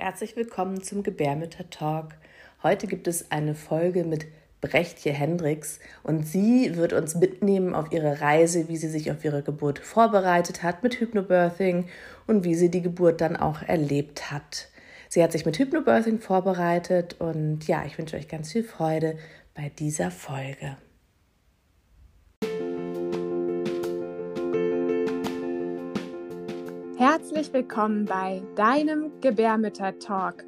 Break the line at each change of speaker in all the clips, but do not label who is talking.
Herzlich willkommen zum Gebärmütter Talk. Heute gibt es eine Folge mit Brechtje Hendricks und sie wird uns mitnehmen auf ihre Reise, wie sie sich auf ihre Geburt vorbereitet hat mit Hypnobirthing und wie sie die Geburt dann auch erlebt hat. Sie hat sich mit Hypnobirthing vorbereitet und ja, ich wünsche euch ganz viel Freude bei dieser Folge.
Herzlich willkommen bei deinem Gebärmütter-Talk,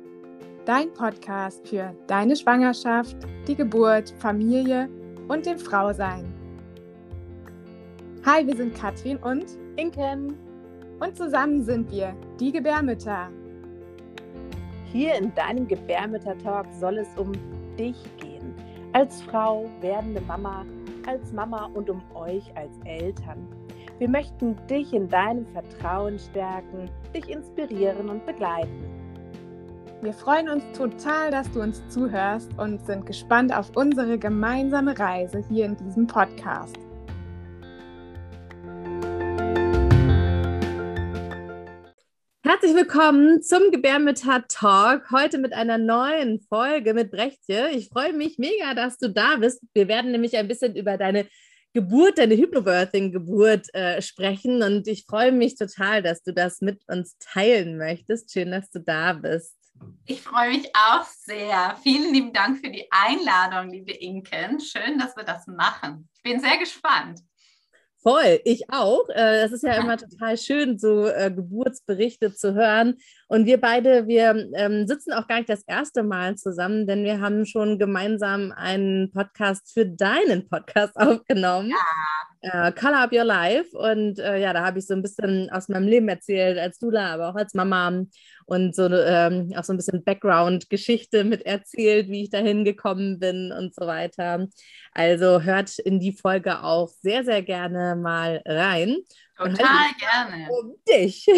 dein Podcast für deine Schwangerschaft, die Geburt, Familie und dem Frausein. Hi, wir sind Katrin und
Inken
und zusammen sind wir die Gebärmütter.
Hier in deinem Gebärmütter-Talk soll es um dich gehen, als Frau, werdende Mama, als Mama und um euch als Eltern. Wir möchten dich in deinem Vertrauen stärken, dich inspirieren und begleiten.
Wir freuen uns total, dass du uns zuhörst und sind gespannt auf unsere gemeinsame Reise hier in diesem Podcast.
Herzlich willkommen zum Gebärmütter Talk. Heute mit einer neuen Folge mit Brechtje. Ich freue mich mega, dass du da bist. Wir werden nämlich ein bisschen über deine Geburt, deine Hypnobirthing-Geburt äh, sprechen. Und ich freue mich total, dass du das mit uns teilen möchtest. Schön, dass du da bist.
Ich freue mich auch sehr. Vielen lieben Dank für die Einladung, liebe Inken. Schön, dass wir das machen. Ich bin sehr gespannt.
Voll, ich auch. Äh, es ist ja immer total schön, so äh, Geburtsberichte zu hören. Und wir beide, wir ähm, sitzen auch gar nicht das erste Mal zusammen, denn wir haben schon gemeinsam einen Podcast für deinen Podcast aufgenommen. Ja. Äh, Color Up Your Life. Und äh, ja, da habe ich so ein bisschen aus meinem Leben erzählt, als Dula, aber auch als Mama und so ähm, auch so ein bisschen Background-Geschichte mit erzählt, wie ich dahin gekommen bin und so weiter. Also hört in die Folge auch sehr, sehr gerne mal rein.
Total gerne.
Um dich.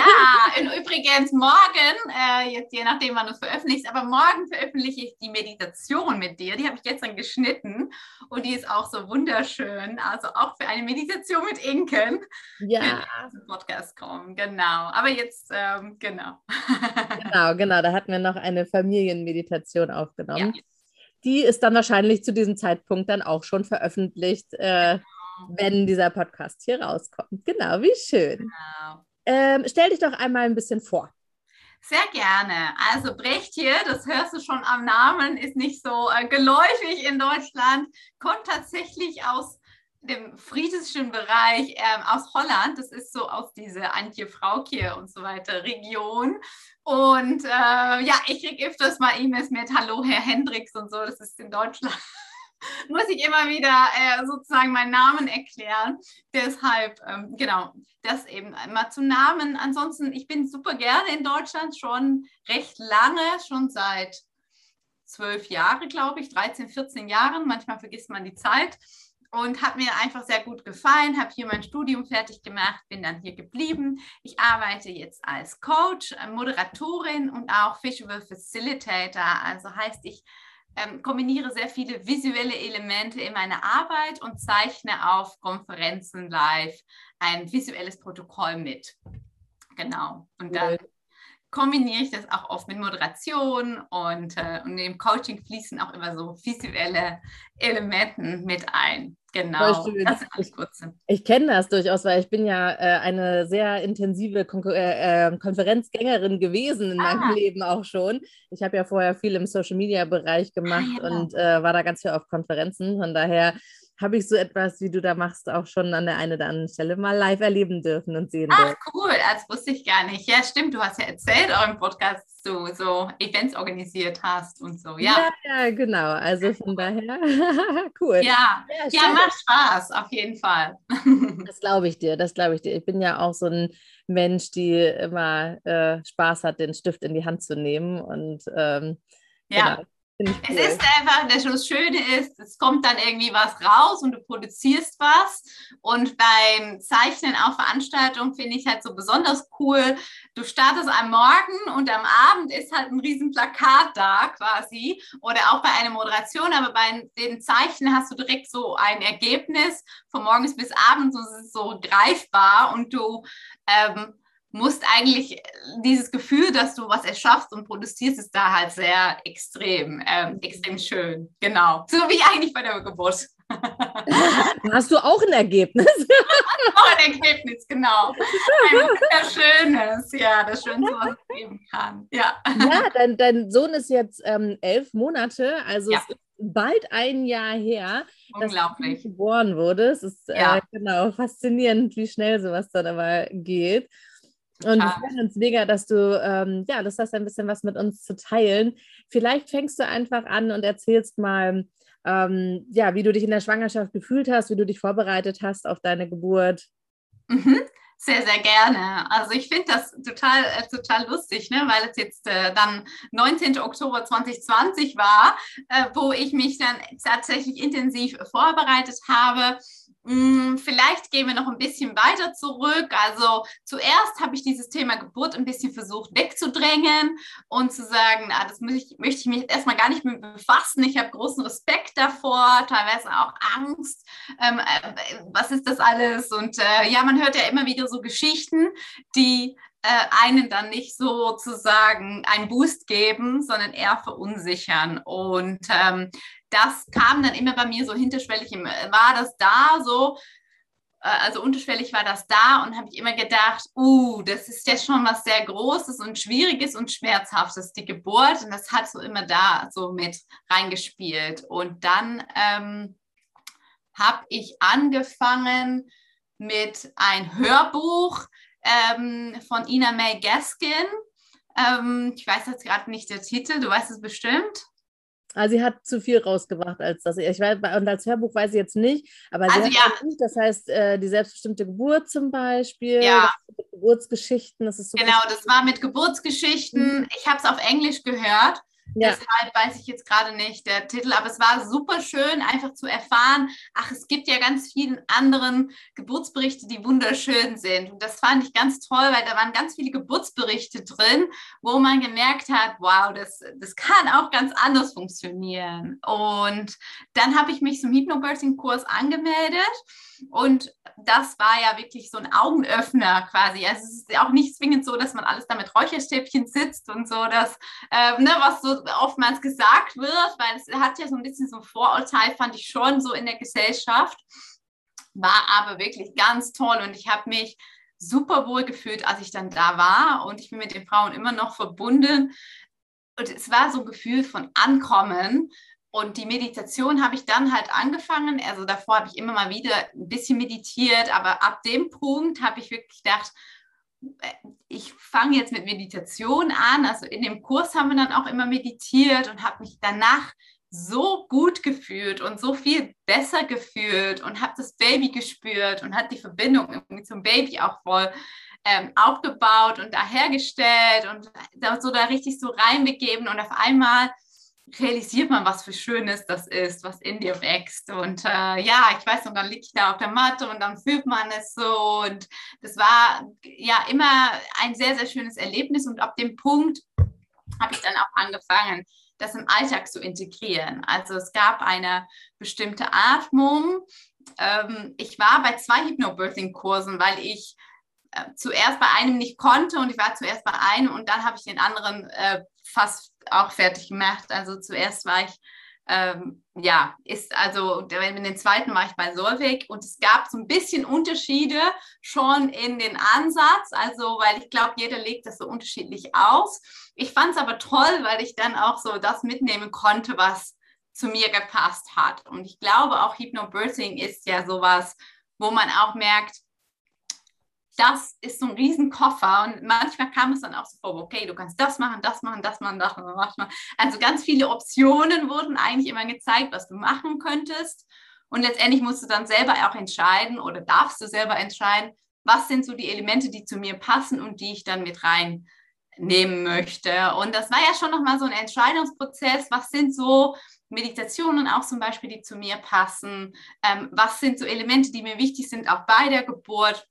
Ja, und übrigens morgen, äh, jetzt je nachdem, wann du es veröffentlichst, aber morgen veröffentliche ich die Meditation mit dir. Die habe ich gestern geschnitten und die ist auch so wunderschön. Also auch für eine Meditation mit Inken.
Ja.
Zum Podcast kommen, genau. Aber jetzt, ähm, genau.
Genau, genau. Da hatten wir noch eine Familienmeditation aufgenommen. Ja. Die ist dann wahrscheinlich zu diesem Zeitpunkt dann auch schon veröffentlicht. Äh, genau wenn dieser Podcast hier rauskommt. Genau, wie schön. Genau. Ähm, stell dich doch einmal ein bisschen vor.
Sehr gerne. Also Brecht hier, das hörst du schon am Namen, ist nicht so äh, geläufig in Deutschland, kommt tatsächlich aus dem friesischen Bereich ähm, aus Holland. Das ist so aus dieser Antje Frauke und so weiter Region. Und äh, ja, ich kriege öfters mal E-Mails mit Hallo Herr Hendricks und so. Das ist in Deutschland muss ich immer wieder äh, sozusagen meinen Namen erklären. Deshalb, ähm, genau, das eben mal zum Namen. Ansonsten, ich bin super gerne in Deutschland, schon recht lange, schon seit zwölf Jahren, glaube ich, 13, 14 Jahren. Manchmal vergisst man die Zeit. Und hat mir einfach sehr gut gefallen, habe hier mein Studium fertig gemacht, bin dann hier geblieben. Ich arbeite jetzt als Coach, äh, Moderatorin und auch Visual Facilitator. Also heißt, ich ähm, kombiniere sehr viele visuelle Elemente in meiner Arbeit und zeichne auf Konferenzen live ein visuelles Protokoll mit. Genau. Und dann kombiniere ich das auch oft mit Moderation und, äh, und im Coaching fließen auch immer so visuelle Elemente mit ein. Genau,
das. Ich, ich kenne das durchaus, weil ich bin ja äh, eine sehr intensive Kon äh, ähm, Konferenzgängerin gewesen in ah. meinem Leben auch schon. Ich habe ja vorher viel im Social-Media-Bereich gemacht ah, ja. und äh, war da ganz viel auf Konferenzen. Von daher habe ich so etwas, wie du da machst, auch schon an der einen oder anderen Stelle mal live erleben dürfen und sehen
Ach, cool, das wusste ich gar nicht. Ja, stimmt, du hast ja erzählt eurem Podcast, dass du so Events organisiert hast und so, ja.
Ja, ja genau, also von daher, cool.
Ja, ja, ja, macht Spaß, auf jeden Fall.
das glaube ich dir, das glaube ich dir. Ich bin ja auch so ein Mensch, die immer äh, Spaß hat, den Stift in die Hand zu nehmen und ähm,
ja. Genau Cool. Es ist einfach, das Schöne ist, es kommt dann irgendwie was raus und du produzierst was. Und beim Zeichnen auf Veranstaltungen finde ich halt so besonders cool. Du startest am Morgen und am Abend ist halt ein riesen Plakat da quasi. Oder auch bei einer Moderation, aber bei den Zeichnen hast du direkt so ein Ergebnis von morgens bis abends und es ist so greifbar und du ähm, musst eigentlich dieses Gefühl, dass du was erschaffst und produzierst, ist da halt sehr extrem, ähm, extrem schön. Genau. So wie eigentlich bei der Geburt.
Hast du auch ein Ergebnis?
auch ein Ergebnis, genau. Ein sehr schönes, ja, das Schönste, was es geben kann. Ja,
ja dein, dein Sohn ist jetzt ähm, elf Monate, also ja. es ist bald ein Jahr her, dass du geboren wurdest. Es ist ja. äh, genau faszinierend, wie schnell sowas dann aber geht. Und wir freuen uns mega, dass du ähm, ja, das hast ein bisschen was mit uns zu teilen. Vielleicht fängst du einfach an und erzählst mal, ähm, ja, wie du dich in der Schwangerschaft gefühlt hast, wie du dich vorbereitet hast auf deine Geburt.
Mhm. Sehr, sehr gerne. Also ich finde das total, äh, total lustig, ne? weil es jetzt äh, dann 19. Oktober 2020 war, äh, wo ich mich dann tatsächlich intensiv vorbereitet habe vielleicht gehen wir noch ein bisschen weiter zurück. Also zuerst habe ich dieses Thema Geburt ein bisschen versucht wegzudrängen und zu sagen, na, das ich, möchte ich mich jetzt erstmal gar nicht mehr befassen. Ich habe großen Respekt davor, teilweise auch Angst. Ähm, äh, was ist das alles? Und äh, ja, man hört ja immer wieder so Geschichten, die einen dann nicht sozusagen einen Boost geben, sondern eher verunsichern. Und ähm, das kam dann immer bei mir so hinterschwellig, war das da so, äh, also unterschwellig war das da und habe ich immer gedacht, uh, das ist ja schon was sehr Großes und Schwieriges und Schmerzhaftes, die Geburt. Und das hat so immer da so mit reingespielt. Und dann ähm, habe ich angefangen mit ein Hörbuch ähm, von Ina May Gaskin. Ähm, ich weiß jetzt gerade nicht der Titel, du weißt es bestimmt.
Also sie hat zu viel rausgebracht als das. Ich weiß, und als Hörbuch weiß ich jetzt nicht, aber sie also, hat ja. Nicht, das heißt äh, die selbstbestimmte Geburt zum Beispiel,
ja.
Geburtsgeschichten, das ist
so. Genau, das war mit Geburtsgeschichten. Mhm. Ich habe es auf Englisch gehört ja. Deshalb weiß ich jetzt gerade nicht der Titel, aber es war super schön, einfach zu erfahren, ach, es gibt ja ganz viele anderen Geburtsberichte, die wunderschön sind. Und das fand ich ganz toll, weil da waren ganz viele Geburtsberichte drin, wo man gemerkt hat, wow, das, das kann auch ganz anders funktionieren. Und dann habe ich mich zum Hypnobirthing-Kurs angemeldet. Und das war ja wirklich so ein Augenöffner quasi. Also es ist ja auch nicht zwingend so, dass man alles da mit Räucherstäbchen sitzt und so, dass, äh, ne, was so oftmals gesagt wird, weil es hat ja so ein bisschen so ein Vorurteil, fand ich schon so in der Gesellschaft. War aber wirklich ganz toll und ich habe mich super wohl gefühlt, als ich dann da war und ich bin mit den Frauen immer noch verbunden. Und es war so ein Gefühl von Ankommen und die Meditation habe ich dann halt angefangen. Also davor habe ich immer mal wieder ein bisschen meditiert, aber ab dem Punkt habe ich wirklich gedacht, äh, ich fange jetzt mit Meditation an. Also in dem Kurs haben wir dann auch immer meditiert und habe mich danach so gut gefühlt und so viel besser gefühlt und habe das Baby gespürt und hat die Verbindung irgendwie zum Baby auch voll ähm, aufgebaut und da hergestellt und so da richtig so reinbegeben und auf einmal realisiert man, was für Schönes das ist, was in dir wächst. Und äh, ja, ich weiß, und dann liege ich da auf der Matte und dann fühlt man es so. Und das war ja immer ein sehr, sehr schönes Erlebnis. Und ab dem Punkt habe ich dann auch angefangen, das im Alltag zu integrieren. Also es gab eine bestimmte Atmung. Ähm, ich war bei zwei Hypnobirthing-Kursen, weil ich äh, zuerst bei einem nicht konnte und ich war zuerst bei einem und dann habe ich den anderen äh, fast auch fertig gemacht. Also zuerst war ich, ähm, ja, ist also, in den zweiten war ich bei Solveig und es gab so ein bisschen Unterschiede schon in den Ansatz, also weil ich glaube, jeder legt das so unterschiedlich aus. Ich fand es aber toll, weil ich dann auch so das mitnehmen konnte, was zu mir gepasst hat. Und ich glaube auch Hypnobirthing ist ja sowas, wo man auch merkt, das ist so ein Riesenkoffer und manchmal kam es dann auch so vor, okay, du kannst das machen, das machen, das machen, das machen. Also ganz viele Optionen wurden eigentlich immer gezeigt, was du machen könntest. Und letztendlich musst du dann selber auch entscheiden oder darfst du selber entscheiden, was sind so die Elemente, die zu mir passen und die ich dann mit reinnehmen möchte. Und das war ja schon nochmal so ein Entscheidungsprozess. Was sind so Meditationen auch zum Beispiel, die zu mir passen? Ähm, was sind so Elemente, die mir wichtig sind, auch bei der Geburt?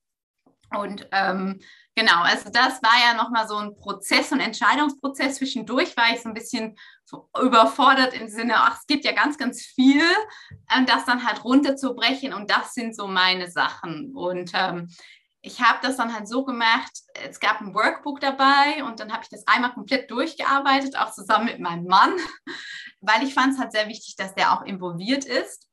Und ähm, genau, also das war ja nochmal so ein Prozess, und Entscheidungsprozess. Zwischendurch war ich so ein bisschen überfordert im Sinne, ach, es gibt ja ganz, ganz viel, ähm, das dann halt runterzubrechen und das sind so meine Sachen. Und ähm, ich habe das dann halt so gemacht, es gab ein Workbook dabei und dann habe ich das einmal komplett durchgearbeitet, auch zusammen mit meinem Mann, weil ich fand es halt sehr wichtig, dass der auch involviert ist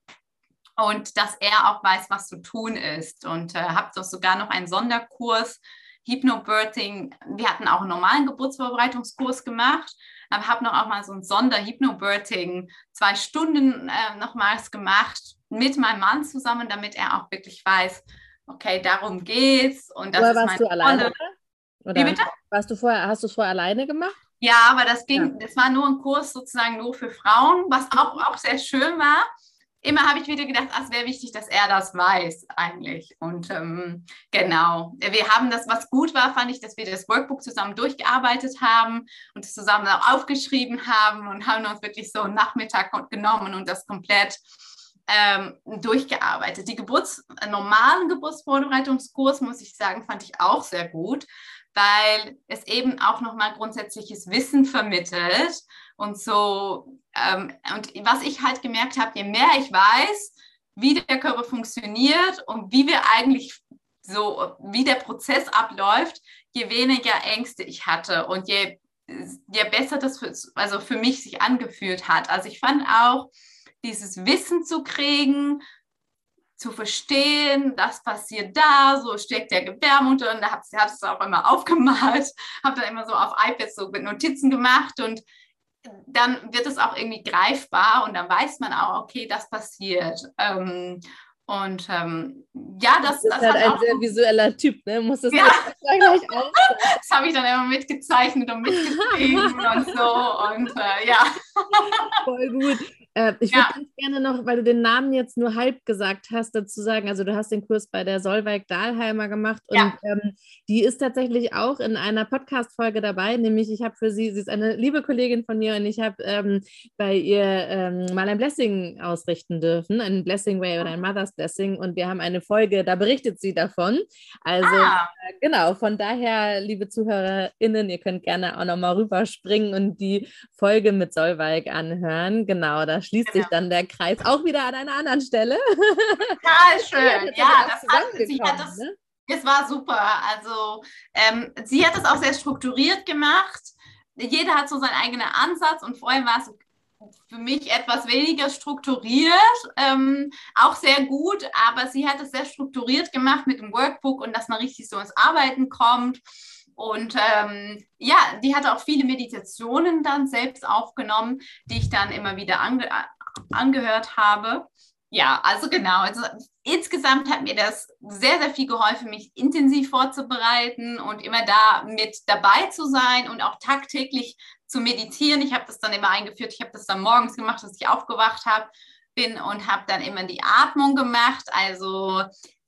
und dass er auch weiß, was zu tun ist. Und äh, habe doch sogar noch einen Sonderkurs Hypnobirthing. Wir hatten auch einen normalen Geburtsvorbereitungskurs gemacht, aber habe noch auch mal so ein Sonder-Hypnobirthing zwei Stunden äh, nochmals gemacht mit meinem Mann zusammen, damit er auch wirklich weiß, okay, darum geht's. Und das
Oder
ist
warst
meine
du alleine?
Rolle.
Oder
Wie bitte?
Warst du vorher, hast du es vorher alleine gemacht?
Ja, aber das ging, das war nur ein Kurs sozusagen nur für Frauen, was auch, auch sehr schön war. Immer habe ich wieder gedacht, ach, es wäre wichtig, dass er das weiß eigentlich. Und ähm, genau, wir haben das, was gut war, fand ich, dass wir das Workbook zusammen durchgearbeitet haben und es zusammen auch aufgeschrieben haben und haben uns wirklich so einen Nachmittag genommen und das komplett ähm, durchgearbeitet. Die Geburts-, normalen Geburtsvorbereitungskurs, muss ich sagen, fand ich auch sehr gut, weil es eben auch nochmal grundsätzliches Wissen vermittelt und so. Ähm, und was ich halt gemerkt habe, je mehr ich weiß, wie der Körper funktioniert und wie wir eigentlich so, wie der Prozess abläuft, je weniger Ängste ich hatte und je, je besser das für, also für mich sich angefühlt hat. Also ich fand auch, dieses Wissen zu kriegen, zu verstehen, das passiert da, so steckt der Gebärmutter und da hat sie es auch immer aufgemalt, habe dann immer so auf iPads so mit Notizen gemacht und dann wird es auch irgendwie greifbar und dann weiß man auch, okay, das passiert. Ähm, und ähm, ja, das,
das ist halt ein sehr visueller Typ, ne? Muss das ja.
gleich Das habe ich dann immer mitgezeichnet und mitgeschrieben und so. Und äh, ja.
Voll gut. Äh, ich würde ja. ganz gerne noch, weil du den Namen jetzt nur halb gesagt hast, dazu sagen, also du hast den Kurs bei der Solveig Dahlheimer gemacht und ja. ähm, die ist tatsächlich auch in einer Podcast-Folge dabei, nämlich ich habe für sie, sie ist eine liebe Kollegin von mir und ich habe ähm, bei ihr ähm, mal ein Blessing ausrichten dürfen, ein Blessing Way oder ein Mother's Blessing und wir haben eine Folge, da berichtet sie davon. Also ah. äh, genau, von daher, liebe ZuhörerInnen, ihr könnt gerne auch nochmal rüberspringen und die Folge mit Solveig anhören. Genau, da schließt genau. sich dann der Kreis auch wieder an einer anderen Stelle.
Total schön. ja, das hat, sie hat das, ne? es war super. Also ähm, sie hat es auch sehr strukturiert gemacht. Jeder hat so seinen eigenen Ansatz und vorher war es für mich etwas weniger strukturiert, ähm, auch sehr gut, aber sie hat es sehr strukturiert gemacht mit dem Workbook und dass man richtig so ins Arbeiten kommt. Und ähm, ja, die hatte auch viele Meditationen dann selbst aufgenommen, die ich dann immer wieder ange angehört habe. Ja, also genau. Also insgesamt hat mir das sehr, sehr viel geholfen, mich intensiv vorzubereiten und immer da mit dabei zu sein und auch tagtäglich zu meditieren. Ich habe das dann immer eingeführt. Ich habe das dann morgens gemacht, dass ich aufgewacht habe bin und habe dann immer die Atmung gemacht. Also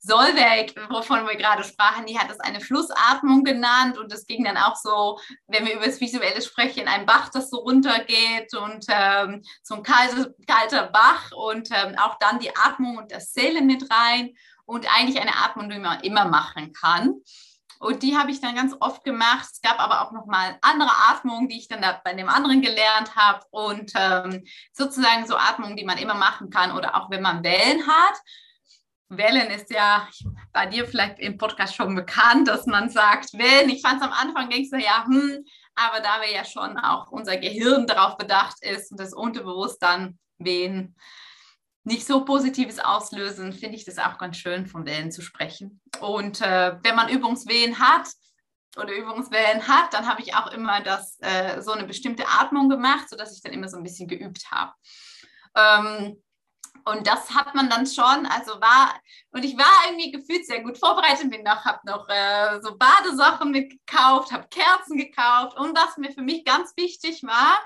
Solveig, wovon wir gerade sprachen, die hat es eine Flussatmung genannt und es ging dann auch so, wenn wir über das Visuelle sprechen, ein Bach, das so runtergeht und ähm, so ein kalter, kalter Bach und ähm, auch dann die Atmung und das Zählen mit rein und eigentlich eine Atmung, die man immer machen kann. Und die habe ich dann ganz oft gemacht. Es gab aber auch nochmal andere Atmungen, die ich dann da bei dem anderen gelernt habe. Und ähm, sozusagen so Atmungen, die man immer machen kann oder auch wenn man Wellen hat. Wellen ist ja bei dir vielleicht im Podcast schon bekannt, dass man sagt, Wellen. Ich fand es am Anfang, denkst du ja, hm, aber da wir ja schon auch unser Gehirn darauf bedacht ist und das unterbewusst dann Wehen nicht so Positives auslösen, finde ich das auch ganz schön, von Wellen zu sprechen. Und äh, wenn man Übungswehen hat oder Übungswellen hat, dann habe ich auch immer das, äh, so eine bestimmte Atmung gemacht, sodass ich dann immer so ein bisschen geübt habe. Ähm, und das hat man dann schon, also war, und ich war irgendwie gefühlt sehr gut vorbereitet, bin noch, habe noch äh, so Badesachen mitgekauft, habe Kerzen gekauft und was mir für mich ganz wichtig war,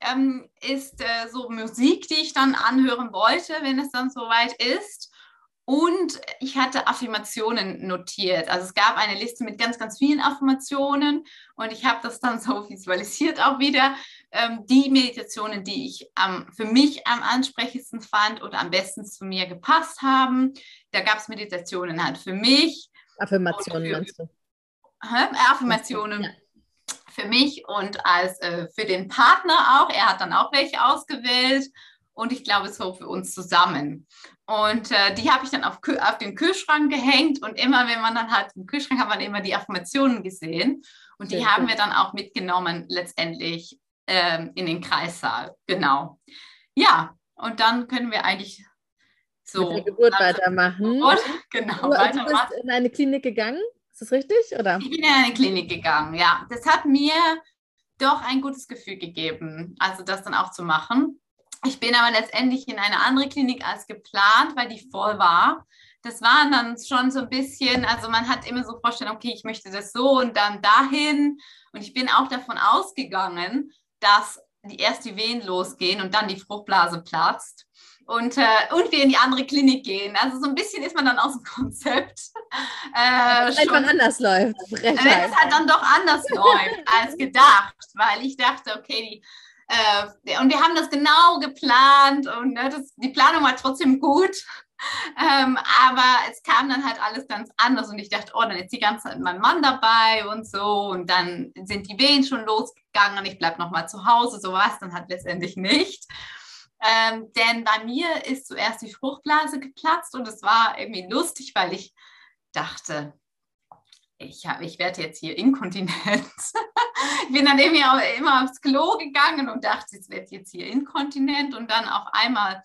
ähm, ist äh, so Musik, die ich dann anhören wollte, wenn es dann soweit ist. Und ich hatte Affirmationen notiert. Also es gab eine Liste mit ganz, ganz vielen Affirmationen und ich habe das dann so visualisiert auch wieder. Ähm, die Meditationen, die ich ähm, für mich am ansprechendsten fand oder am besten zu mir gepasst haben. Da gab es Meditationen halt für mich.
Affirmationen für, meinst du?
Hä? Affirmationen. Ja für mich und als äh, für den Partner auch. Er hat dann auch welche ausgewählt. und ich glaube so für uns zusammen. Und äh, die habe ich dann auf, auf den Kühlschrank gehängt und immer, wenn man dann halt im Kühlschrank hat man immer die Affirmationen gesehen und die ja, haben wir dann auch mitgenommen letztendlich ähm, in den Kreissaal. Genau. Ja, und dann können wir eigentlich so
mit der Geburt weitermachen.
Geburt, genau,
du, weitermachen. du bist in eine Klinik gegangen, ist das richtig? Oder?
Ich bin in eine Klinik gegangen, ja. Das hat mir doch ein gutes Gefühl gegeben, also das dann auch zu machen. Ich bin aber letztendlich in eine andere Klinik als geplant, weil die voll war. Das war dann schon so ein bisschen, also man hat immer so vorstellen, okay, ich möchte das so und dann dahin. Und ich bin auch davon ausgegangen, dass die erst die Wehen losgehen und dann die Fruchtblase platzt und, äh, und wir in die andere Klinik gehen. Also so ein bisschen ist man dann aus dem Konzept.
Äh, Wenn man anders läuft.
Wenn es halt dann doch anders läuft als gedacht, weil ich dachte, okay, die, äh, und wir haben das genau geplant und ne, das, die Planung war trotzdem gut. Ähm, aber es kam dann halt alles ganz anders und ich dachte, oh, dann ist die ganze Zeit mein Mann dabei und so und dann sind die Wehen schon losgegangen und ich bleibe nochmal zu Hause. So war es dann halt letztendlich nicht. Ähm, denn bei mir ist zuerst die Fruchtblase geplatzt und es war irgendwie lustig, weil ich dachte, ich, hab, ich werde jetzt hier inkontinent. ich bin dann irgendwie auch immer aufs Klo gegangen und dachte, ich werde jetzt hier inkontinent. Und dann auf einmal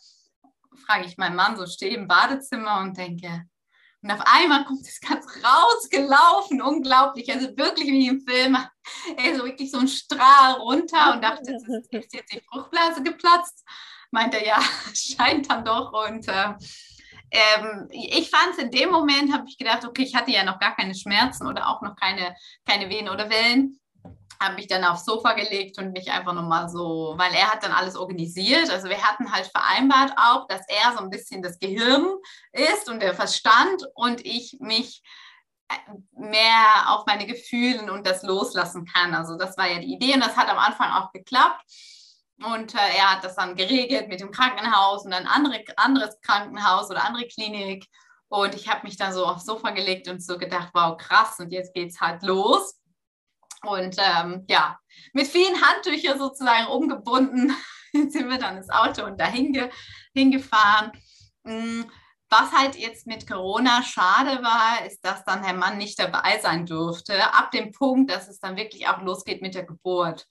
frage ich meinen Mann, so stehe im Badezimmer und denke, und auf einmal kommt es ganz rausgelaufen, unglaublich, also wirklich wie im Film. Ey, so wirklich so ein Strahl runter und dachte, jetzt ist jetzt die Fruchtblase geplatzt meinte er, ja, scheint dann doch. Und äh, ähm, ich fand es in dem Moment, habe ich gedacht, okay, ich hatte ja noch gar keine Schmerzen oder auch noch keine, keine Wehen oder Wellen. Habe mich dann aufs Sofa gelegt und mich einfach nochmal so, weil er hat dann alles organisiert. Also wir hatten halt vereinbart auch, dass er so ein bisschen das Gehirn ist und der Verstand und ich mich äh, mehr auf meine Gefühle und das loslassen kann. Also das war ja die Idee und das hat am Anfang auch geklappt. Und äh, er hat das dann geregelt mit dem Krankenhaus und ein andere, anderes Krankenhaus oder andere Klinik. Und ich habe mich dann so aufs Sofa gelegt und so gedacht, wow, krass, und jetzt geht es halt los. Und ähm, ja, mit vielen Handtüchern sozusagen umgebunden sind wir dann ins Auto und dahin ge hingefahren. Mm, was halt jetzt mit Corona schade war, ist, dass dann der Mann nicht dabei sein durfte, ab dem Punkt, dass es dann wirklich auch losgeht mit der Geburt.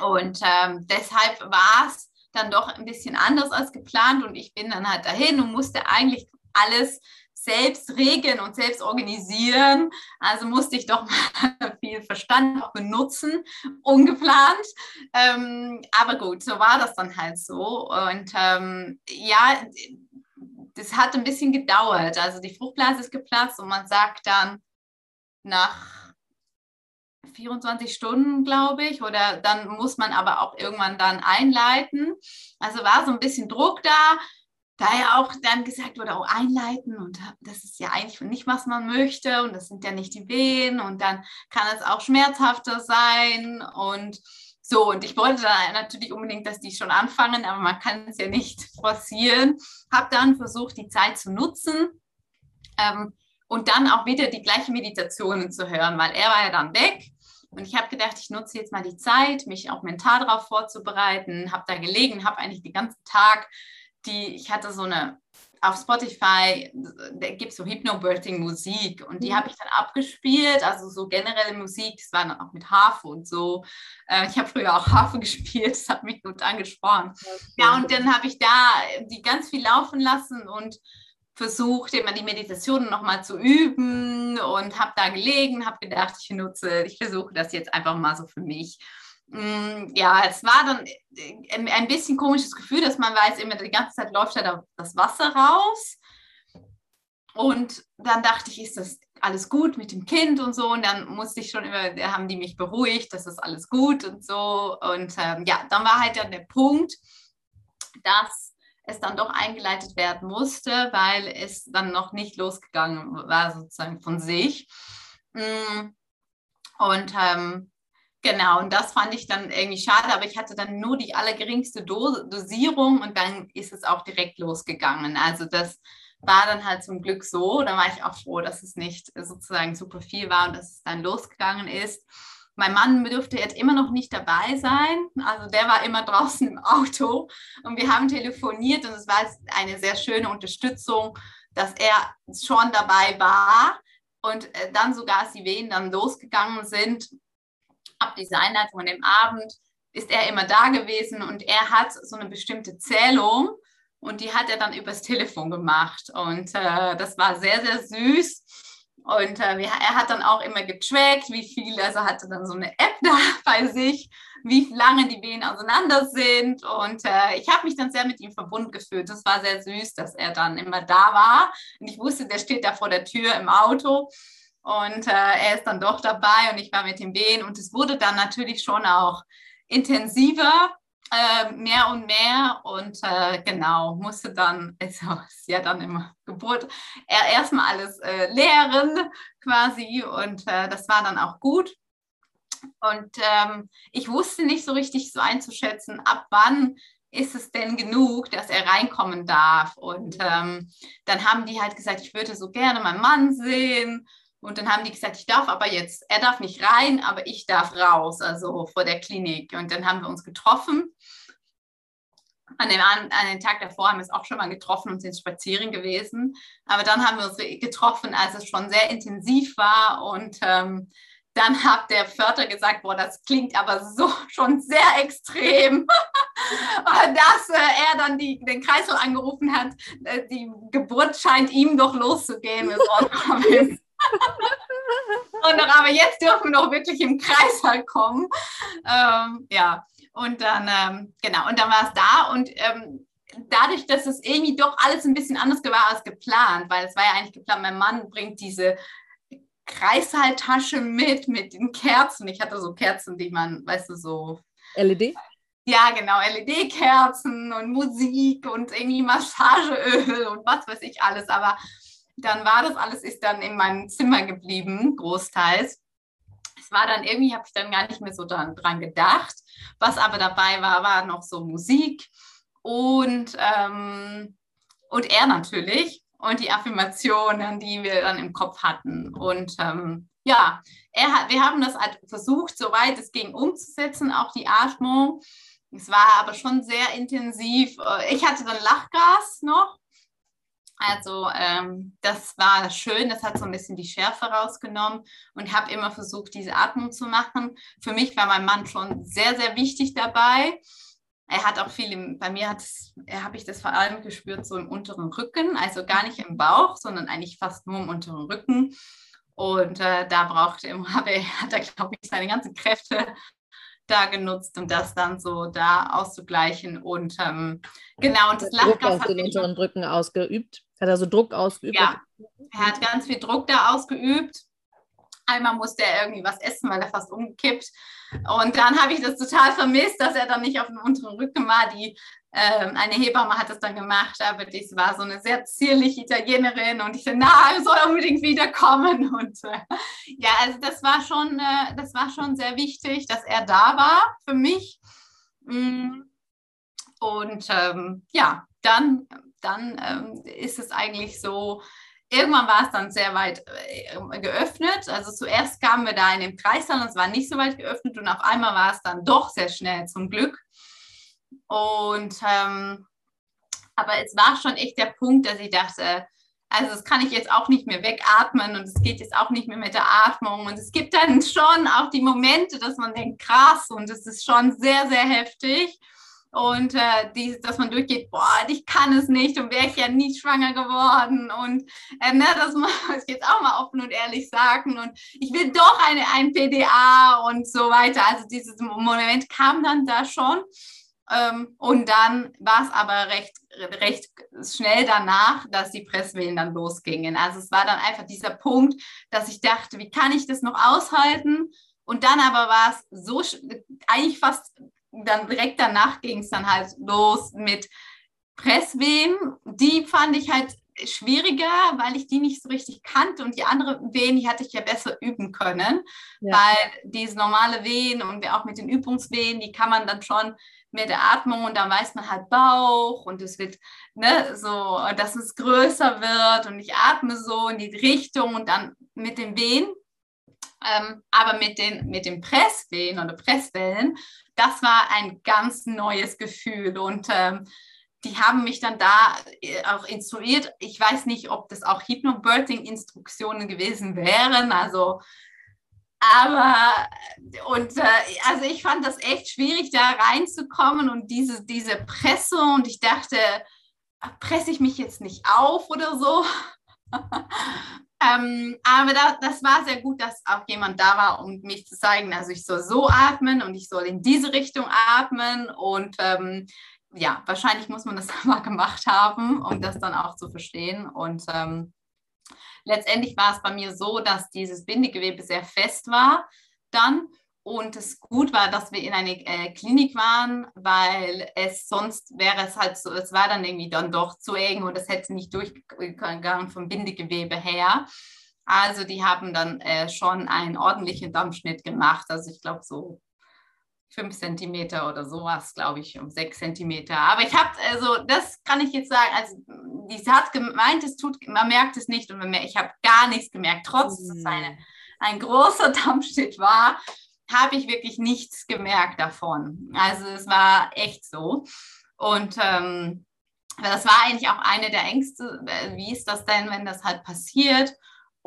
Und ähm, deshalb war es dann doch ein bisschen anders als geplant und ich bin dann halt dahin und musste eigentlich alles selbst regeln und selbst organisieren. Also musste ich doch mal viel Verstand auch benutzen, ungeplant. Ähm, aber gut, so war das dann halt so. Und ähm, ja, das hat ein bisschen gedauert. Also die Fruchtblase ist geplatzt und man sagt dann nach 24 Stunden, glaube ich, oder dann muss man aber auch irgendwann dann einleiten. Also war so ein bisschen Druck da, da ja auch dann gesagt wurde, auch einleiten und das ist ja eigentlich nicht, was man möchte und das sind ja nicht die Wehen und dann kann es auch schmerzhafter sein und so, und ich wollte dann natürlich unbedingt, dass die schon anfangen, aber man kann es ja nicht forcieren. Habe dann versucht, die Zeit zu nutzen ähm, und dann auch wieder die gleichen Meditationen zu hören, weil er war ja dann weg und ich habe gedacht, ich nutze jetzt mal die Zeit, mich auch mental darauf vorzubereiten, habe da gelegen, habe eigentlich den ganzen Tag die, ich hatte so eine, auf Spotify, gibt es so Hypnobirthing-Musik und die mhm. habe ich dann abgespielt, also so generelle Musik, das war dann auch mit Harfe und so. Äh, ich habe früher auch Harfe gespielt, das hat mich gut angesprochen. Okay. Ja, und dann habe ich da die ganz viel laufen lassen und versucht, immer die Meditationen nochmal zu üben und habe da gelegen, habe gedacht, ich nutze, ich versuche das jetzt einfach mal so für mich. Mm, ja, es war dann äh, ein bisschen komisches Gefühl, dass man weiß, immer die ganze Zeit läuft da das Wasser raus. Und dann dachte ich, ist das alles gut mit dem Kind und so. Und dann musste ich schon immer, haben die mich beruhigt, das ist alles gut und so. Und ähm, ja, dann war halt dann der Punkt, dass es dann doch eingeleitet werden musste, weil es dann noch nicht losgegangen war, sozusagen von sich. Mm. Und ähm, genau, und das fand ich dann irgendwie schade, aber ich hatte dann nur die allergeringste Dos Dosierung und dann ist es auch direkt losgegangen. Also das war dann halt zum Glück so. Da war ich auch froh, dass es nicht sozusagen super viel war und dass es dann losgegangen ist. Mein Mann dürfte jetzt immer noch nicht dabei sein. Also der war immer draußen im Auto und wir haben telefoniert und es war eine sehr schöne Unterstützung, dass er schon dabei war und äh, dann sogar, als die Wehen dann losgegangen sind, ab dieser Einheit von dem Abend, ist er immer da gewesen und er hat so eine bestimmte Zählung und die hat er dann übers Telefon gemacht und äh, das war sehr, sehr süß. Und äh, er hat dann auch immer getrackt, wie viel, also hatte dann so eine App da bei sich, wie lange die Wehen auseinander sind. Und äh, ich habe mich dann sehr mit ihm verbunden gefühlt. Das war sehr süß, dass er dann immer da war. Und ich wusste, der steht da vor der Tür im Auto. Und äh, er ist dann doch dabei und ich war mit ihm Wehen. Und es wurde dann natürlich schon auch intensiver äh, mehr und mehr und äh, genau, musste dann, also ist ja dann immer Geburt, er erstmal alles äh, lehren quasi und äh, das war dann auch gut. Und ähm, ich wusste nicht so richtig so einzuschätzen, ab wann ist es denn genug, dass er reinkommen darf. Und ähm, dann haben die halt gesagt, ich würde so gerne meinen Mann sehen. Und dann haben die gesagt, ich darf aber jetzt, er darf nicht rein, aber ich darf raus, also vor der Klinik. Und dann haben wir uns getroffen. An dem, an dem Tag davor haben wir es auch schon mal getroffen und sind spazieren gewesen. Aber dann haben wir uns getroffen, als es schon sehr intensiv war. Und ähm, dann hat der Förder gesagt, boah, das klingt aber so schon sehr extrem, dass äh, er dann die, den Kreislauf angerufen hat, äh, die Geburt scheint ihm doch loszugehen. und noch, aber jetzt dürfen wir noch wirklich im Kreis halt kommen. Ähm, ja, und dann, ähm, genau, und dann war es da und ähm, dadurch, dass es irgendwie doch alles ein bisschen anders war als geplant, weil es war ja eigentlich geplant, mein Mann bringt diese Kreißhaltasche mit, mit den Kerzen. Ich hatte so Kerzen, die man, weißt du, so.
LED?
Ja, genau, LED-Kerzen und Musik und irgendwie Massageöl und was weiß ich alles. Aber dann war das alles, ist dann in meinem Zimmer geblieben, großteils. Es war dann irgendwie, habe ich dann gar nicht mehr so dran, dran gedacht. Was aber dabei war, war noch so Musik und, ähm, und er natürlich und die Affirmationen, die wir dann im Kopf hatten. Und ähm, ja, hat, wir haben das halt versucht, soweit es ging, umzusetzen, auch die Atmung. Es war aber schon sehr intensiv. Ich hatte dann Lachgas noch also ähm, das war schön, das hat so ein bisschen die Schärfe rausgenommen und habe immer versucht, diese Atmung zu machen. Für mich war mein Mann schon sehr, sehr wichtig dabei. Er hat auch viel, bei mir habe ich das vor allem gespürt, so im unteren Rücken, also gar nicht im Bauch, sondern eigentlich fast nur im unteren Rücken. Und äh, da brauchte er, hat er, glaube ich, seine ganzen Kräfte da genutzt, um das dann so da auszugleichen. Und ähm, genau, und das
Lachgas hat den unteren Rücken ausgeübt. Hat er so Druck ausgeübt?
Ja, er hat ganz viel Druck da ausgeübt. Einmal musste er irgendwie was essen, weil er fast umgekippt. Und dann habe ich das total vermisst, dass er dann nicht auf dem unteren Rücken war. Die, äh, eine Hebamme hat das dann gemacht, aber das war so eine sehr zierliche Italienerin und ich dachte, na, soll unbedingt wiederkommen. Und äh, ja, also das war schon, äh, das war schon sehr wichtig, dass er da war für mich. Mm. Und ähm, ja, dann dann ähm, ist es eigentlich so, irgendwann war es dann sehr weit äh, geöffnet. Also zuerst kamen wir da in dem Kreissaal und es war nicht so weit geöffnet und auf einmal war es dann doch sehr schnell zum Glück. Und ähm, aber es war schon echt der Punkt, dass ich dachte, also das kann ich jetzt auch nicht mehr wegatmen und es geht jetzt auch nicht mehr mit der Atmung. Und es gibt dann schon auch die Momente, dass man denkt, krass, und es ist schon sehr, sehr heftig und äh, die, dass man durchgeht, boah, ich kann es nicht und wäre ich ja nie schwanger geworden und äh, ne, das muss ich jetzt auch mal offen und ehrlich sagen und ich will doch eine, ein PDA und so weiter. Also dieses Moment kam dann da schon ähm, und dann war es aber recht, recht schnell danach, dass die Presswehen dann losgingen. Also es war dann einfach dieser Punkt, dass ich dachte, wie kann ich das noch aushalten? Und dann aber war es so eigentlich fast dann direkt danach ging es dann halt los mit Presswehen. Die fand ich halt schwieriger, weil ich die nicht so richtig kannte und die anderen Wehen, die hatte ich ja besser üben können, ja. weil diese normale Wehen und auch mit den Übungswehen, die kann man dann schon mit der Atmung und dann weiß man halt Bauch und es wird ne, so, dass es größer wird und ich atme so in die Richtung und dann mit den Wehen Ähm, aber mit den, mit den Presswehen oder Presswellen, das war ein ganz neues Gefühl. Und ähm, die haben mich dann da äh, auch instruiert. Ich weiß nicht, ob das auch Hypnobirthing-Instruktionen gewesen wären. Also, aber, und äh, also ich fand das echt schwierig, da reinzukommen und diese, diese Presse. Und ich dachte, presse ich mich jetzt nicht auf oder so? ähm, aber da, das war sehr gut, dass auch jemand da war, um mich zu zeigen, also ich soll so atmen und ich soll in diese Richtung atmen und ähm, ja, wahrscheinlich muss man das mal gemacht haben, um das dann auch zu verstehen. Und ähm, letztendlich war es bei mir so, dass dieses Bindegewebe sehr fest war dann. Und es gut war, dass wir in einer äh, Klinik waren, weil es sonst wäre es halt so, es war dann irgendwie dann doch zu eng und es hätte nicht durchgegangen vom Bindegewebe her. Also die haben dann äh, schon einen ordentlichen Dampfschnitt gemacht. Also ich glaube so fünf Zentimeter oder sowas, glaube ich, um sechs Zentimeter. Aber ich habe, also das kann ich jetzt sagen, also die hat gemeint, es tut, man merkt es nicht und man merkt, ich habe gar nichts gemerkt, trotz dass es eine, ein großer Dampfschnitt war, habe ich wirklich nichts gemerkt davon. Also es war echt so. Und ähm, das war eigentlich auch eine der Ängste, äh, wie ist das denn, wenn das halt passiert?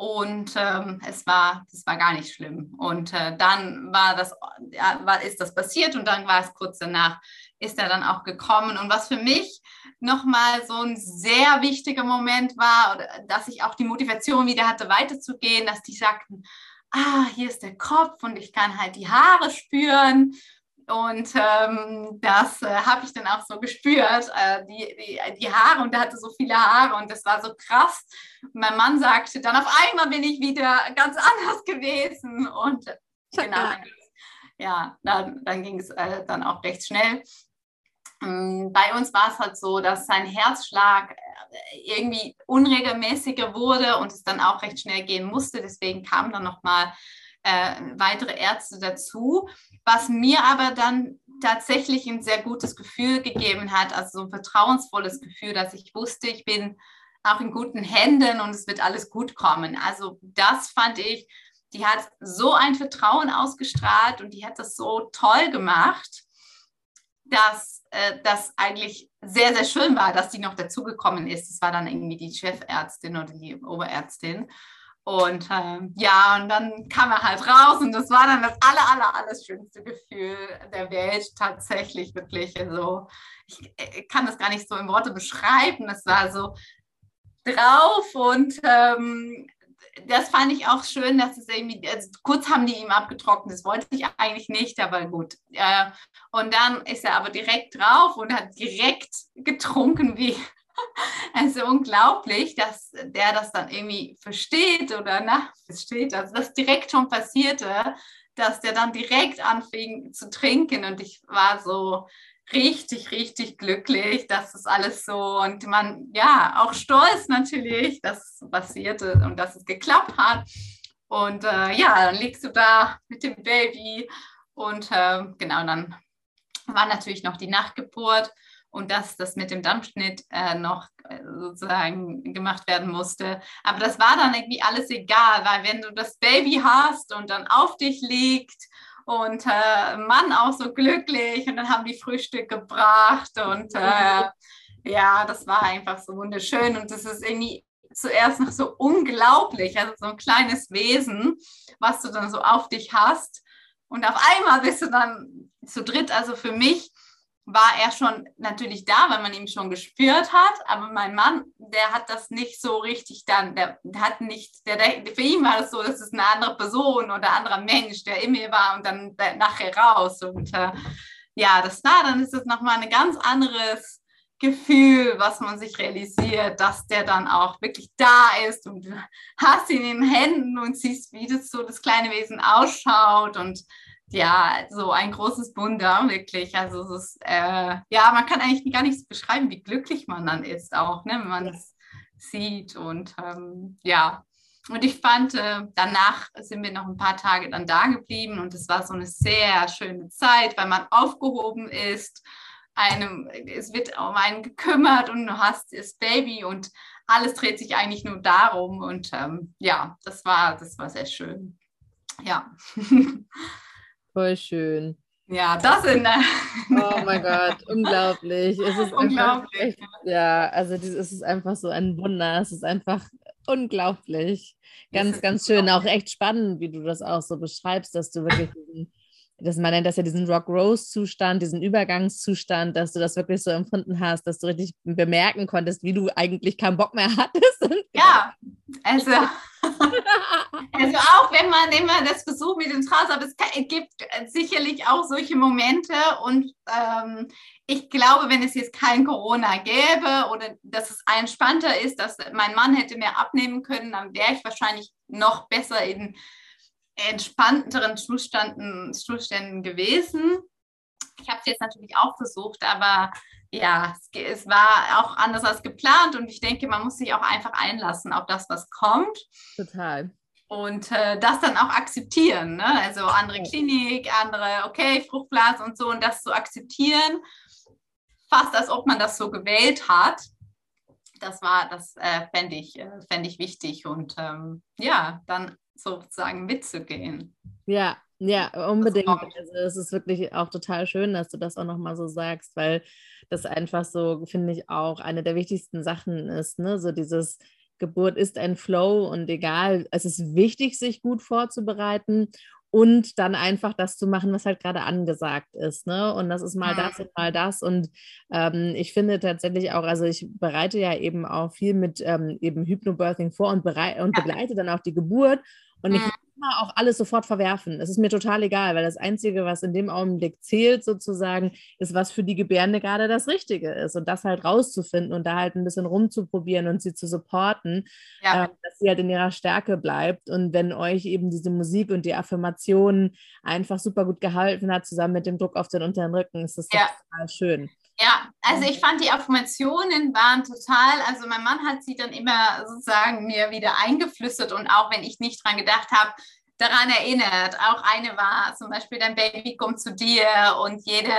Und ähm, es war, das war gar nicht schlimm. Und äh, dann war das, ja, war, ist das passiert und dann war es kurz danach, ist er dann auch gekommen. Und was für mich nochmal so ein sehr wichtiger Moment war, dass ich auch die Motivation wieder hatte, weiterzugehen, dass die sagten, ah, hier ist der Kopf und ich kann halt die Haare spüren. Und ähm, das äh, habe ich dann auch so gespürt, äh, die, die, die, Haare und er hatte so viele Haare und das war so krass. Und mein Mann sagte dann, auf einmal bin ich wieder ganz anders gewesen und genau, ja, dann, dann ging es äh, dann auch recht schnell. Ähm, bei uns war es halt so, dass sein Herzschlag äh, irgendwie unregelmäßiger wurde und es dann auch recht schnell gehen musste. Deswegen kamen dann nochmal äh, weitere Ärzte dazu was mir aber dann tatsächlich ein sehr gutes Gefühl gegeben hat, also so ein vertrauensvolles Gefühl, dass ich wusste, ich bin auch in guten Händen und es wird alles gut kommen. Also das fand ich, die hat so ein Vertrauen ausgestrahlt und die hat das so toll gemacht, dass äh, das eigentlich sehr, sehr schön war, dass die noch dazugekommen ist. Das war dann irgendwie die Chefärztin oder die Oberärztin. Und ähm, ja, und dann kam er halt raus und das war dann das aller, aller, alles schönste Gefühl der Welt tatsächlich wirklich. Also ich, ich kann das gar nicht so in Worte beschreiben. Es war so drauf und ähm, das fand ich auch schön, dass es irgendwie, also kurz haben die ihm abgetrocknet, das wollte ich eigentlich nicht, aber gut. Äh, und dann ist er aber direkt drauf und hat direkt getrunken wie, also unglaublich, dass der das dann irgendwie versteht oder na, versteht, also das direkt schon passierte, dass der dann direkt anfing zu trinken und ich war so richtig, richtig glücklich, dass das alles so und man, ja, auch stolz natürlich, dass es passierte und dass es geklappt hat. Und äh, ja, dann liegst du da mit dem Baby und äh, genau, dann war natürlich noch die Nachtgeburt und dass das mit dem Dampfschnitt äh, noch äh, sozusagen gemacht werden musste. Aber das war dann irgendwie alles egal, weil wenn du das Baby hast und dann auf dich liegt und äh, Mann auch so glücklich und dann haben die Frühstück gebracht und äh, ja, das war einfach so wunderschön und das ist irgendwie zuerst noch so unglaublich, also so ein kleines Wesen, was du dann so auf dich hast und auf einmal bist du dann zu dritt, also für mich war er schon natürlich da, weil man ihn schon gespürt hat. Aber mein Mann, der hat das nicht so richtig dann, der, hat nicht, der, der, für ihn war das so, dass es eine andere Person oder ein anderer Mensch, der in mir war und dann nachher raus. Und äh, ja, das war, dann ist es nochmal ein ganz anderes Gefühl, was man sich realisiert, dass der dann auch wirklich da ist und du hast ihn in den Händen und siehst, wie das so das kleine Wesen ausschaut und ja, so ein großes Wunder, wirklich. Also es ist, äh, ja, man kann eigentlich gar nicht beschreiben, wie glücklich man dann ist auch, ne, wenn man es sieht. Und ähm, ja, und ich fand, äh, danach sind wir noch ein paar Tage dann da geblieben und es war so eine sehr schöne Zeit, weil man aufgehoben ist. Einem, es wird um einen gekümmert und du hast das Baby und alles dreht sich eigentlich nur darum. Und ähm, ja, das war, das war sehr schön. Ja.
Voll schön.
Ja, das sind.
Oh mein Gott, unglaublich. Es ist unglaublich. Echt, ja, also es ist einfach so ein Wunder. Es ist einfach unglaublich. Ganz, ganz schön. Auch echt spannend, wie du das auch so beschreibst, dass du wirklich diesen das, man nennt das ja diesen Rock-Rose-Zustand, diesen Übergangszustand, dass du das wirklich so empfunden hast, dass du richtig bemerken konntest, wie du eigentlich keinen Bock mehr hattest.
Ja, also, also auch wenn man immer das versucht mit dem Strauß, aber es gibt sicherlich auch solche Momente und ähm, ich glaube, wenn es jetzt kein Corona gäbe oder dass es entspannter ist, dass mein Mann hätte mehr abnehmen können, dann wäre ich wahrscheinlich noch besser in entspannteren Zuständen, Zuständen gewesen. Ich habe es jetzt natürlich auch versucht, aber ja, es, es, war auch anders als geplant und ich denke, man muss sich auch einfach einlassen auf das, was kommt.
Total.
Und äh, das dann auch akzeptieren. Ne? Also andere Klinik, andere, okay, Fruchtblase und so und das zu akzeptieren, fast als ob man das so gewählt hat. Das war, das äh, fände ich, äh, fänd ich wichtig und ähm, ja, dann sozusagen mitzugehen.
Ja, ja, unbedingt. Also es ist wirklich auch total schön, dass du das auch nochmal so sagst, weil das einfach so, finde ich, auch eine der wichtigsten Sachen ist. Ne? So dieses Geburt ist ein Flow und egal, es ist wichtig, sich gut vorzubereiten und dann einfach das zu machen, was halt gerade angesagt ist. Ne? Und das ist mal ja. das und mal das. Und ähm, ich finde tatsächlich auch, also ich bereite ja eben auch viel mit ähm, eben Hypnobirthing vor und, berei und begleite dann auch die Geburt. Und ich will immer auch alles sofort verwerfen. Es ist mir total egal, weil das Einzige, was in dem Augenblick zählt, sozusagen, ist, was für die Gebärende gerade das Richtige ist. Und das halt rauszufinden und da halt ein bisschen rumzuprobieren und sie zu supporten, ja. äh, dass sie halt in ihrer Stärke bleibt. Und wenn euch eben diese Musik und die Affirmationen einfach super gut gehalten hat, zusammen mit dem Druck auf den unteren Rücken, ist das ja. total schön.
Ja, also ich fand die Affirmationen waren total, also mein Mann hat sie dann immer sozusagen mir wieder eingeflüstert und auch wenn ich nicht dran gedacht habe, daran erinnert. Auch eine war zum Beispiel, dein Baby kommt zu dir und jede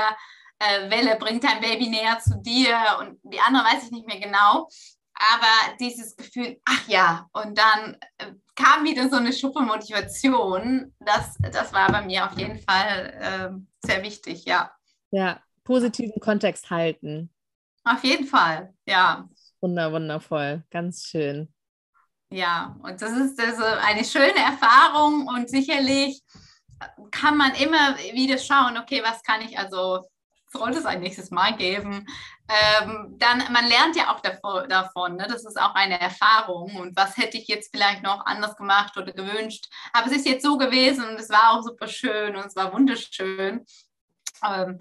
äh, Welle bringt dein Baby näher zu dir und die andere weiß ich nicht mehr genau. Aber dieses Gefühl, ach ja, und dann äh, kam wieder so eine Schuppe Motivation. Das, das war bei mir auf jeden Fall äh, sehr wichtig, ja.
Ja, positiven Kontext halten.
Auf jeden Fall, ja.
Wunder, wundervoll, ganz schön.
Ja, und das ist also eine schöne Erfahrung und sicherlich kann man immer wieder schauen, okay, was kann ich also, sollte es ein nächstes Mal geben? Ähm, dann, man lernt ja auch davon, davon ne? das ist auch eine Erfahrung und was hätte ich jetzt vielleicht noch anders gemacht oder gewünscht. Aber es ist jetzt so gewesen und es war auch super schön und es war wunderschön. Ähm,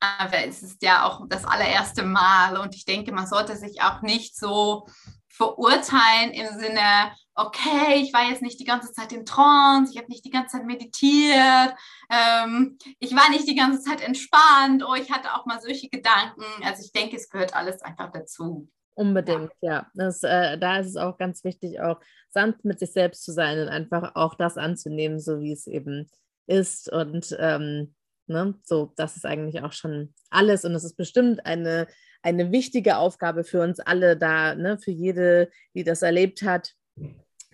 aber es ist ja auch das allererste Mal und ich denke, man sollte sich auch nicht so verurteilen im Sinne, okay, ich war jetzt nicht die ganze Zeit im Trance, ich habe nicht die ganze Zeit meditiert, ähm, ich war nicht die ganze Zeit entspannt, oh, ich hatte auch mal solche Gedanken. Also ich denke, es gehört alles einfach dazu.
Unbedingt, ja. ja. Das, äh, da ist es auch ganz wichtig, auch sanft mit sich selbst zu sein und einfach auch das anzunehmen, so wie es eben ist. Und ähm, Ne? So, das ist eigentlich auch schon alles und es ist bestimmt eine, eine wichtige Aufgabe für uns alle da, ne? für jede, die das erlebt hat,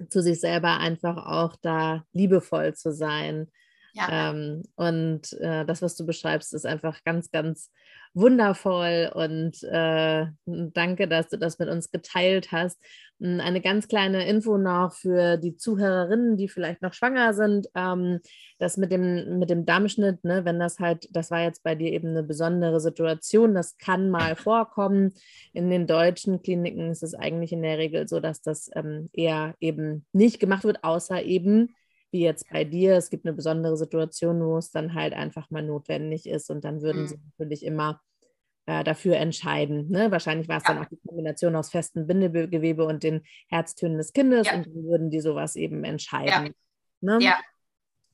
zu sich selber einfach auch da liebevoll zu sein. Ja. Ähm, und äh, das, was du beschreibst, ist einfach ganz, ganz wundervoll und äh, danke, dass du das mit uns geteilt hast. Eine ganz kleine Info noch für die Zuhörerinnen, die vielleicht noch schwanger sind. Ähm, das mit dem, mit dem Dammschnitt, ne, wenn das halt, das war jetzt bei dir eben eine besondere Situation, das kann mal vorkommen. In den deutschen Kliniken ist es eigentlich in der Regel so, dass das ähm, eher eben nicht gemacht wird, außer eben wie jetzt bei dir. Es gibt eine besondere Situation, wo es dann halt einfach mal notwendig ist und dann würden mhm. sie natürlich immer äh, dafür entscheiden. Ne? Wahrscheinlich war es ja. dann auch die Kombination aus festem Bindegewebe und den Herztönen des Kindes ja. und dann würden die sowas eben entscheiden.
Ja. Ne? ja.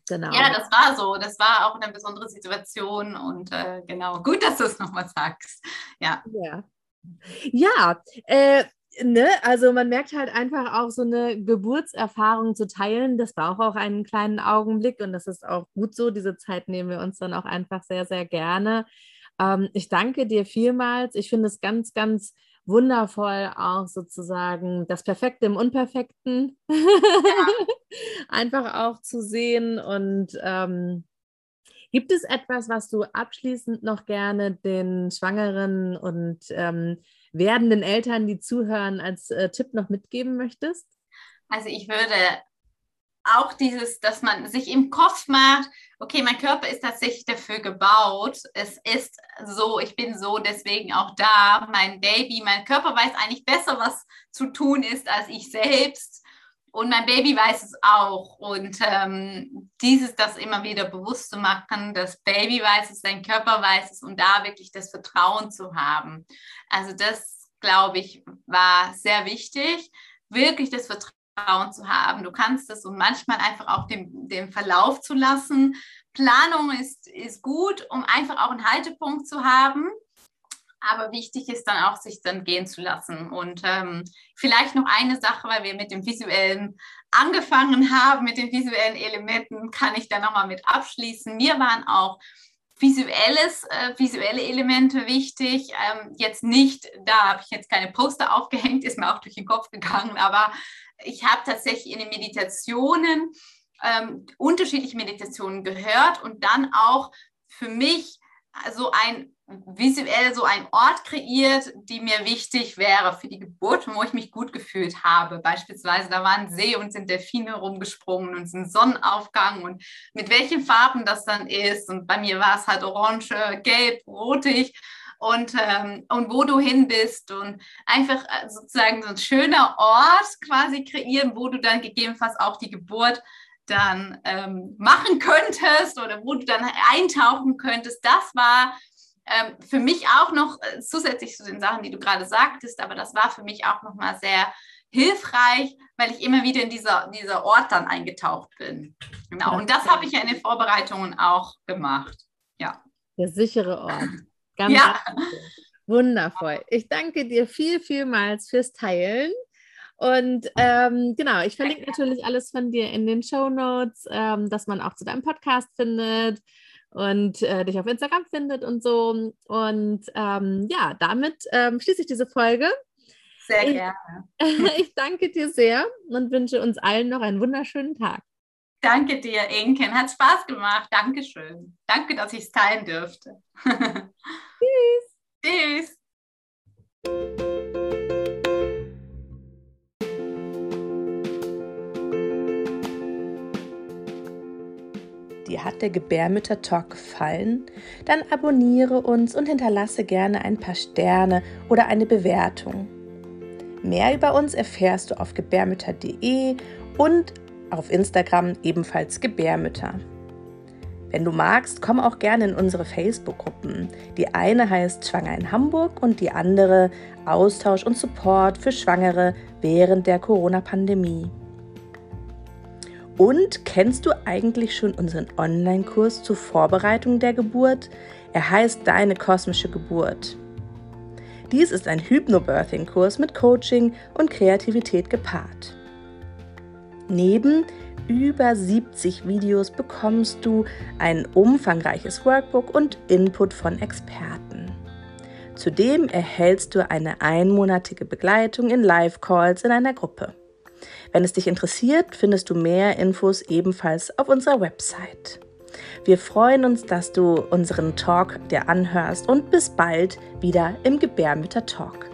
Genau. Ja, das war so. Das war auch eine besondere Situation und äh, genau. Gut, dass du es nochmal sagst. Ja.
Ja. Ja, äh, ne, also man merkt halt einfach auch so eine Geburtserfahrung zu teilen. Das braucht auch einen kleinen Augenblick und das ist auch gut so. Diese Zeit nehmen wir uns dann auch einfach sehr, sehr gerne. Ähm, ich danke dir vielmals. Ich finde es ganz, ganz wundervoll auch sozusagen das Perfekte im Unperfekten ja. einfach auch zu sehen. Und ähm, gibt es etwas, was du abschließend noch gerne den Schwangeren und ähm, werdenden Eltern, die zuhören, als äh, Tipp noch mitgeben möchtest?
Also ich würde auch dieses, dass man sich im Kopf macht, okay, mein Körper ist tatsächlich dafür gebaut. Es ist so, ich bin so deswegen auch da. Mein Baby, mein Körper weiß eigentlich besser, was zu tun ist, als ich selbst. Und mein Baby weiß es auch. Und ähm, dieses, das immer wieder bewusst zu machen, das Baby weiß es, dein Körper weiß es und da wirklich das Vertrauen zu haben. Also das, glaube ich, war sehr wichtig, wirklich das Vertrauen zu haben. Du kannst es und manchmal einfach auch dem, dem Verlauf zu lassen. Planung ist, ist gut, um einfach auch einen Haltepunkt zu haben. Aber wichtig ist dann auch, sich dann gehen zu lassen. Und ähm, vielleicht noch eine Sache, weil wir mit dem visuellen angefangen haben, mit den visuellen Elementen, kann ich da nochmal mit abschließen. Mir waren auch visuelles, äh, visuelle Elemente wichtig. Ähm, jetzt nicht, da habe ich jetzt keine Poster aufgehängt, ist mir auch durch den Kopf gegangen, aber ich habe tatsächlich in den Meditationen ähm, unterschiedliche Meditationen gehört und dann auch für mich so ein visuell so ein Ort kreiert, die mir wichtig wäre für die Geburt, wo ich mich gut gefühlt habe. Beispielsweise, da war ein See und sind Delfine rumgesprungen und ein Sonnenaufgang und mit welchen Farben das dann ist. Und bei mir war es halt orange, gelb, rotig und, ähm, und wo du hin bist und einfach äh, sozusagen so ein schöner Ort quasi kreieren, wo du dann gegebenenfalls auch die Geburt dann ähm, machen könntest oder wo du dann eintauchen könntest. Das war ähm, für mich auch noch äh, zusätzlich zu den Sachen, die du gerade sagtest, aber das war für mich auch noch mal sehr hilfreich, weil ich immer wieder in dieser, dieser Ort dann eingetaucht bin. Genau, und das habe ich ja in den Vorbereitungen auch gemacht. Ja.
Der sichere Ort. Ganz ja. wundervoll. Ich danke dir viel, vielmals fürs Teilen. Und ähm, genau, ich verlinke natürlich alles von dir in den Show Notes, ähm, dass man auch zu deinem Podcast findet und äh, dich auf Instagram findet und so. Und ähm, ja, damit ähm, schließe ich diese Folge.
Sehr gerne.
Ich, ich danke dir sehr und wünsche uns allen noch einen wunderschönen Tag.
Danke dir, Inken. Hat Spaß gemacht. Dankeschön. Danke, dass ich es teilen dürfte. Tschüss. Tschüss.
Dir hat der Gebärmütter-Talk gefallen? Dann abonniere uns und hinterlasse gerne ein paar Sterne oder eine Bewertung. Mehr über uns erfährst du auf gebärmütter.de und auf Instagram ebenfalls Gebärmütter. Wenn du magst, komm auch gerne in unsere Facebook-Gruppen. Die eine heißt Schwanger in Hamburg und die andere Austausch und Support für Schwangere während der Corona-Pandemie. Und kennst du eigentlich schon unseren Online-Kurs zur Vorbereitung der Geburt? Er heißt Deine kosmische Geburt. Dies ist ein Hypnobirthing-Kurs mit Coaching und Kreativität gepaart. Neben über 70 Videos bekommst du ein umfangreiches Workbook und Input von Experten. Zudem erhältst du eine einmonatige Begleitung in Live-Calls in einer Gruppe. Wenn es dich interessiert, findest du mehr Infos ebenfalls auf unserer Website. Wir freuen uns, dass du unseren Talk dir anhörst und bis bald wieder im Gebärmütter Talk.